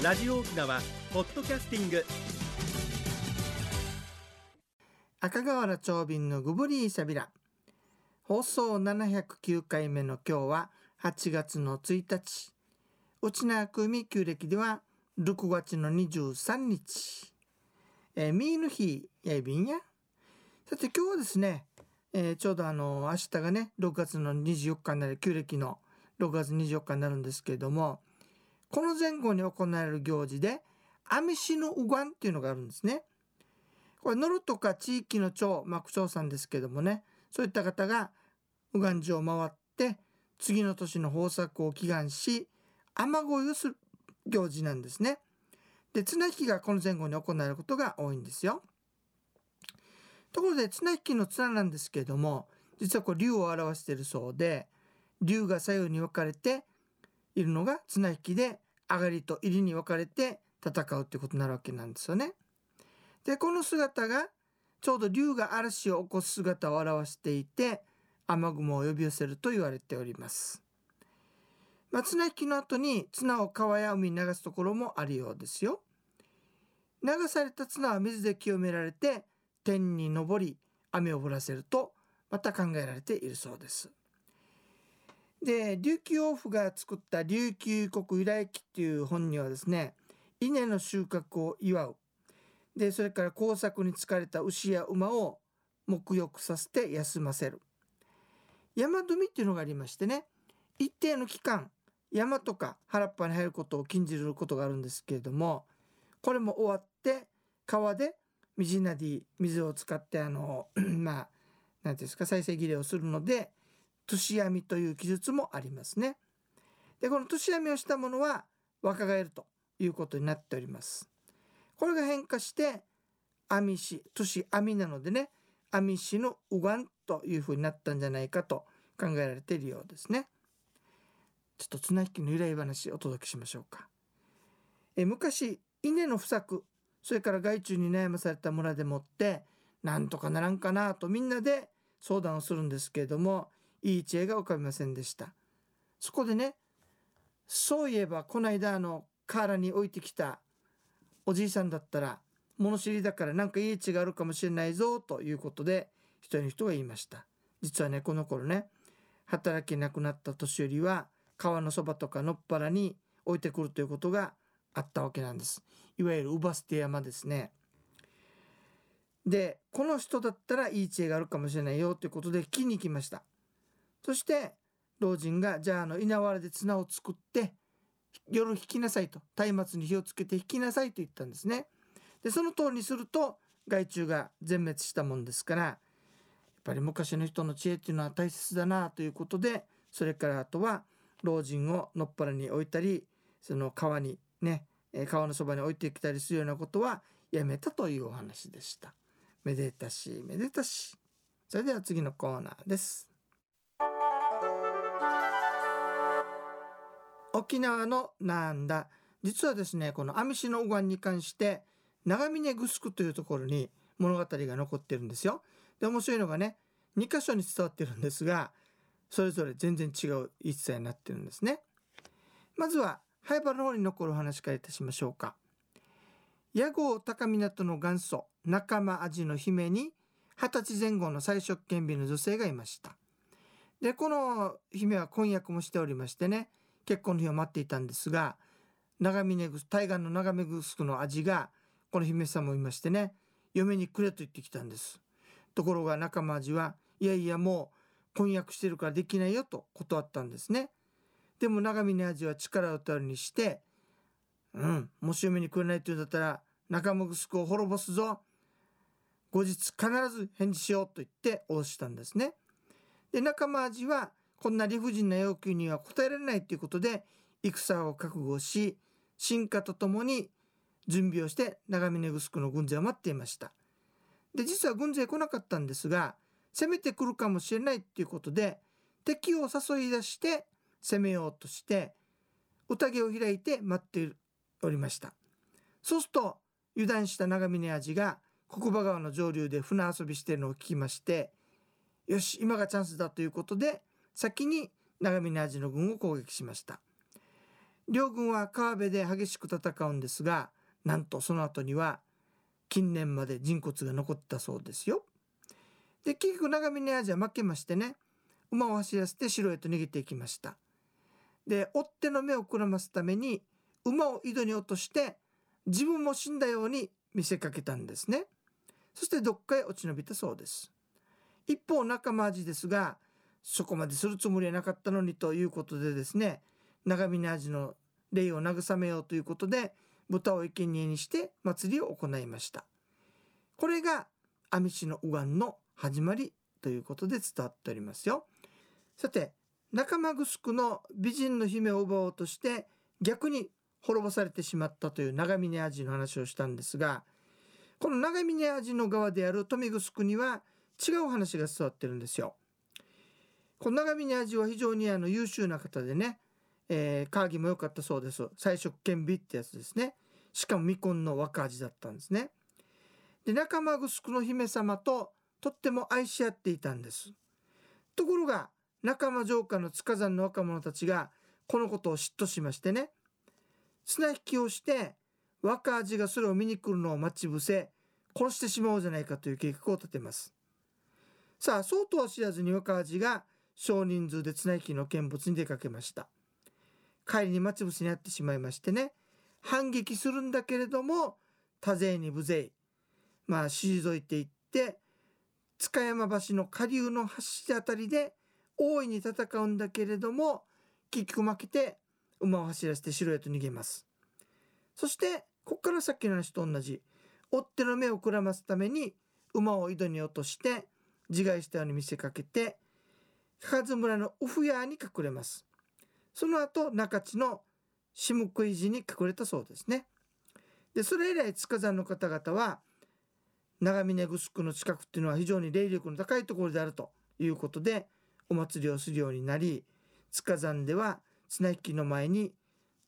ラジオ沖縄ポッドキャスティング。赤瓦長瓶のグブリーサビラ放送709回目の今日は8月の1日。内縄組旧暦では6月の23日、えー、ミーの日やいびんや。さて今日はですね、えー、ちょうどあの明日がね6月の24日になる旧暦の6月24日になるんですけれどもこの前後に行われる行事でアミシのウガンっていうのがあるんですね。これノルとか地域の町、まあ、区長さんですけどもねそういった方が右岸寺を回って次の年の豊作を祈願し雨乞いをする行事なんですね。で綱引きがこの前後に行われることが多いんですよ。ところで綱引きの綱なんですけれども実はこれ竜を表しているそうで竜が左右に分かれているのが綱引きで上がりと入りに分かれて戦うってことになるわけなんですよね。でこの姿がちょうど竜が嵐を起こす姿を表していて雨雲を呼び寄せると言われております。まあ、綱引きの後に綱を川や海に流すところもあるようですよ。流された綱は水で清められて天に昇り雨を降らせるとまた考えられているそうです。で琉球王府が作った琉球国由来記っていう本にはですね稲の収穫を祝う。でそれから工作に疲れた牛や馬を沐浴させて休ませる。山富っていうのがありましてね一定の期間山とか原っぱに入ることを禁じることがあるんですけれどもこれも終わって川で水なり水を使ってあの まあ何ていうんですか再生儀礼をするので年編みという記述もありますね。でこの年編みをしたものは若返るということになっております。これが変化して編み師年編みなのでね編み師のうがんというふうになったんじゃないかと考えられているようですね。ちょっと綱引きの由来話をお届けしましょうか。え昔稲の不作それから害虫に悩まされた村でもってなんとかならんかなとみんなで相談をするんですけれどもいい知恵が浮かびませんでした。そこでねそういえばこの間あの河原に置いてきたおじいさんだったら物知りだからなんかいい知恵があるかもしれないぞということで一人の人が言いました。実はねこの頃ね働けなくなった年寄りは川のそばとかのっぱらに置いてくるということがあったわけなんです。いわゆる乳捨て山ですね。でこの人だったらいい知恵があるかもしれないよということで聞きに行きました。そして老人がじゃああの稲わらで綱を作って夜引きなさいと松明に火をつけて引きなさいと言ったんですね。でその通りにすると害虫が全滅したもんですからやっぱり昔の人の知恵っていうのは大切だなということでそれからあとは老人をのっぱらに置いたりその川にね川のそばに置いてきたりするようなことはやめたというお話でした。めでたしめでたし。それでは次のコーナーです。沖縄のなんだ実はですねこの網市の右岸に関して長峰城というところに物語が残ってるんですよ。で面白いのがね2箇所に伝わってるんですがそれぞれ全然違う一切になってるんですね。まずは灰原の方に残るお話からいたしましょうか。屋号高港の元祖仲間味の姫に二十歳前後の最初権日の女性がいました。でこの姫は婚約もしておりましてね結婚の日を待っていたんですが長峰対岸の長峰城の味がこの姫様もいましてね嫁にくれと言ってきたんです。ところが仲間味はいやいやもう婚約してるからできないよと断ったんですね。でも長峰味は力を頼りにしてうんもし嫁にくれないって言うんだったら仲間城を滅ぼすぞ。後日必ず返事しようと言って応じたんですね。で仲間味はこんな理不尽な要求には応えられないということで戦を覚悟し進化とともに準備をして長峰城の軍勢を待っていました。で実は軍勢来なかったんですが攻めてくるかもしれないっていうことで敵を誘い出して攻めようとして宴を開いて待っておりました。そうすると油断した長峰味が国場川の上流で船遊びしてるのを聞きましてよし今がチャンスだということで先に長峰味の軍を攻撃しました両軍は川辺で激しく戦うんですがなんとその後には近年まで人骨が残ったそうですよ。で結局長峰アジア負けましてね馬を走らせて城へと逃げていきました。で追っ手の目をくらますために馬を井戸に落として自分も死んだように見せかけたんですね。そしてどっかへ落ち延びたそうです。一方仲間味ですがそこまでするつもりはなかったのにということでですね長峰味の霊を慰めようということで豚を生贄にして祭りを行いましたこれが阿美市の右岸の始まりということで伝わっておりますよさて仲間城の美人の姫を奪おうとして逆に滅ぼされてしまったという長峰味の話をしたんですがこの長峰味の側である富城には違う話が伝わってるんですよ。この長峰味は非常にあの優秀な方でねえー、カーギも良かったそうです。彩色顕微ってやつですね。しかも未婚の若味だったんですね。で、仲間城の姫様ととっても愛し合っていたんです。ところが、仲間城下の塚山の若者たちがこのことを嫉妬しましてね、綱引きをして若味がそれを見に来るのを待ち伏せ、殺してしまおうじゃないかという計画を立てます。さあ、そうとは知らずに若味が少人数で綱引きの見物に出かけました。帰りに待ち伏せにあってしまいましてね。反撃するんだけれども多勢に無勢。まあ退いていって塚山橋の下流の橋あたりで大いに戦うんだけれども結局負けて馬を走らせて城へと逃げます。そしてこっからさっきの話と同じ。追っ手の目をくらますために馬を井戸に落として自害したように見せかけて加津村のウフヤーに隠れますその後中地の下食い寺に隠れたそうですね。でそれ以来塚山の方々は長峰城の近くっていうのは非常に霊力の高いところであるということでお祭りをするようになり塚山では綱引きの前に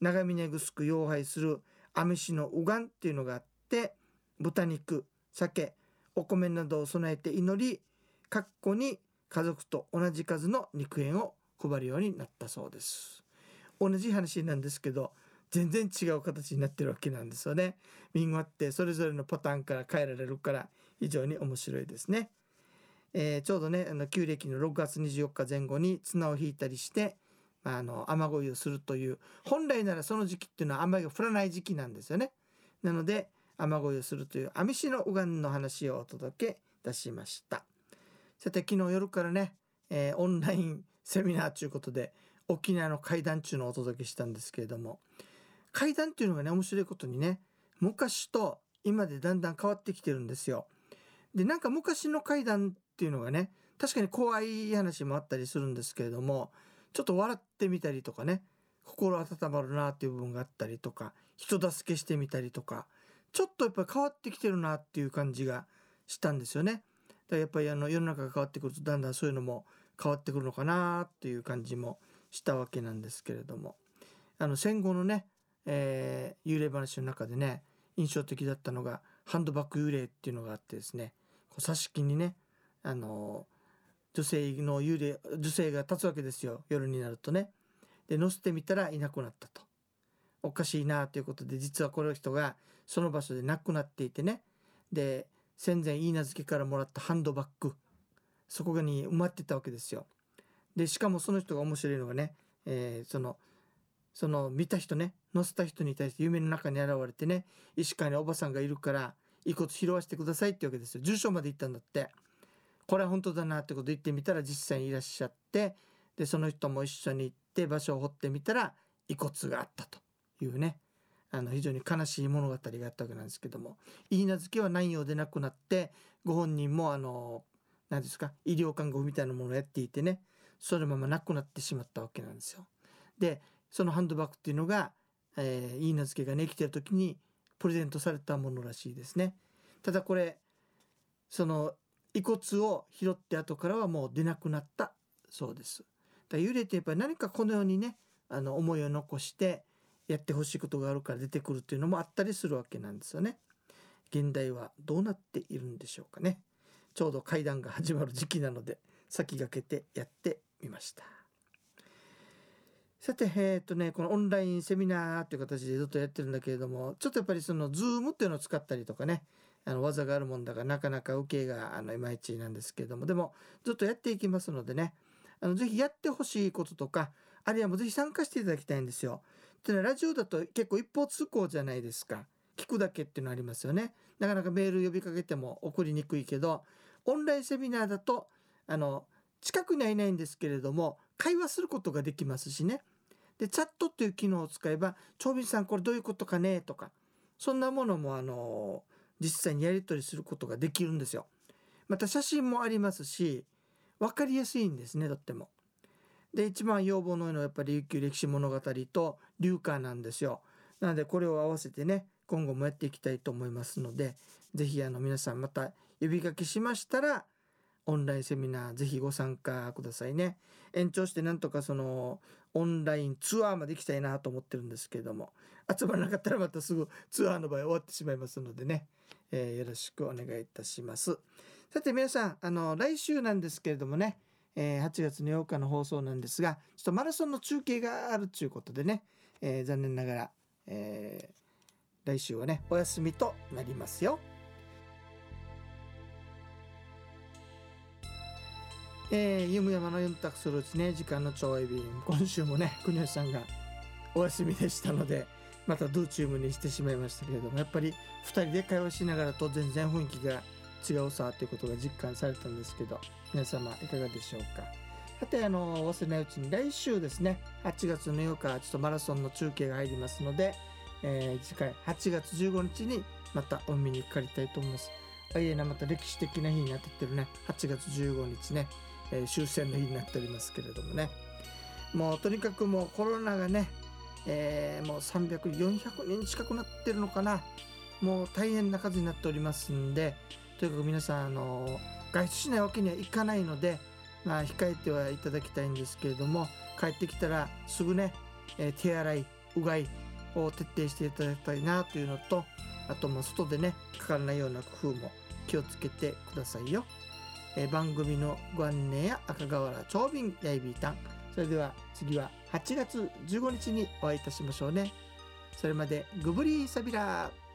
長峰城妖拝する阿美市の右岸っていうのがあって豚肉酒お米などを備えて祈り括弧に家族と同じ数の肉片を配るようになったそうです。同じ話なんですけど全然違う形になってるわけなんですよね。民話ってそれぞれのパターンから変えられるから非常に面白いですね、えー、ちょうどねあの旧暦の6月24日前後に綱を引いたりしてまあの雨乞いをするという本来ならその時期っていうのは雨が降らない時期なんですよね。なので雨乞いをするという網市の右岸の話をお届けいたしました。さて昨日夜からね、えー、オンラインセミナーということで沖縄の階段っていうのお届けしたんですけれども階段っていうのがね面白いことにね昔と今でだんだん変わってきてるんですよ。でなんか昔の階段っていうのがね確かに怖い話もあったりするんですけれどもちょっと笑ってみたりとかね心温まるなっていう部分があったりとか人助けしてみたりとかちょっとやっぱり変わってきてるなっていう感じがしたんですよね。だやっぱりあの世の中が変わってくるとだんだんそういうのも変わってくるのかなっていう感じもしたわけなんですけれどもあの戦後のね、えー、幽霊話の中でね印象的だったのがハンドバッグ幽霊っていうのがあってですね挿し木にねあの女性の幽霊女性が立つわけですよ夜になるとね。で乗せてみたらいなくなったと。おかしいなということで実はこの人がその場所で亡くなっていてねで戦前いい名付けからもらったハンドバッグそこに埋まってたわけですよ。でしかもその人が面白いのがね、えー、そのその見た人ね乗せた人に対して夢の中に現れてね石川におばさんがいるから遺骨拾わせてくださいってわけですよ。住所まで行ったんだって。これは本当だなってこと言ってみたら実際にいらっしゃってでその人も一緒に行って場所を掘ってみたら遺骨があったというね。あの非常に悲しい物語があったわけなんですけども言い名付けは南陽で亡くなってご本人もあの何ですか医療看護みたいなものをやっていてねそのままなくなってしまったわけなんですよ。でそのハンドバッグっていうのが、えー、いい名付けがね生きてる時にプレゼントされたものらしいですね。ただこれその遺骨を拾って後からはもう出なくなったそうです。だ幽霊ってやっぱり何かこのようにねあの思いを残してやってほしいことがあるから出てくるっていうのもあったりするわけなんですよね。現代はどうなっているんでしょうかね。ちょうど会談が始まる時期なので先駆けてやってみましたさて、えーっとね、このオンラインセミナーという形でずっとやってるんだけれども、ちょっとやっぱりその、ズームっていうのを使ったりとかね、あの技があるもんだからなかなか受けがあのいまいちなんですけれども、でもずっとやっていきますのでね、あのぜひやってほしいこととか、あるいはもうぜひ参加していただきたいんですよ。っていうのはラジオだと結構一方通行じゃないですか。聞くだけっていうのありますよね。なかなかメール呼びかけても送りにくいけど、オンラインセミナーだと、あの、近くにはいないんですけれども、会話することができますしね。で、チャットっていう機能を使えば、長瓶さんこれどういうことかねとか、そんなものもあの、実際にやり取りすることができるんですよ。また写真もありますし、分かりやすいんですね、とっても。で、一番要望の多いのはやっぱり琉球歴史物語と流歌なんですよ。なのでこれを合わせてね、今後もやっていきたいと思いますので、ぜひあの皆さんまた呼びかけしましたら、オンラインセミナーぜひご参加くださいね。延長してなんとかそのオンラインツアーまで行きたいなと思ってるんですけれども、集まらなかったらまたすぐツアーの場合終わってしまいますのでね、えー、よろしくお願いいたします。さて皆さん、あの、来週なんですけれどもね、えー、8月8日の放送なんですが、ちょっとマラソンの中継があるということでね、えー、残念ながら、えー、来週はね、お休みとなりますよ。えー、ゆむやまの4択するうちね、時間の超エビ今週もね、国吉さんがお休みでしたので、またドゥーチームにしてしまいましたけれども、やっぱり2人で会話しながらと全然雰囲気が違うさということが実感されたんですけど、皆様いかがでしょうか？さて、あの、忘れないうちに来週ですね、8月の8日、ちょっとマラソンの中継が入りますので、えー、次回8月15日にまたお見にかかりたいと思います。あいえな、また歴史的な日に当たってるね、8月15日ね、えー、終戦の日になっておりますけれどもね。もうとにかくもうコロナがね、えー、もう300、400人近くなってるのかな。もう大変な数になっておりますんで、とにかく皆さん、あの、外出しないわけにはいかないので、まあ、控えてはいただきたいんですけれども、帰ってきたらすぐね、え、手洗い、うがいを徹底していただきたいなというのと、あともう外でね、かからないような工夫も気をつけてくださいよ。え、番組のご案内や赤瓦長瓶やいびーたん。それでは次は8月15日にお会いいたしましょうね。それまでグブリーサビラー。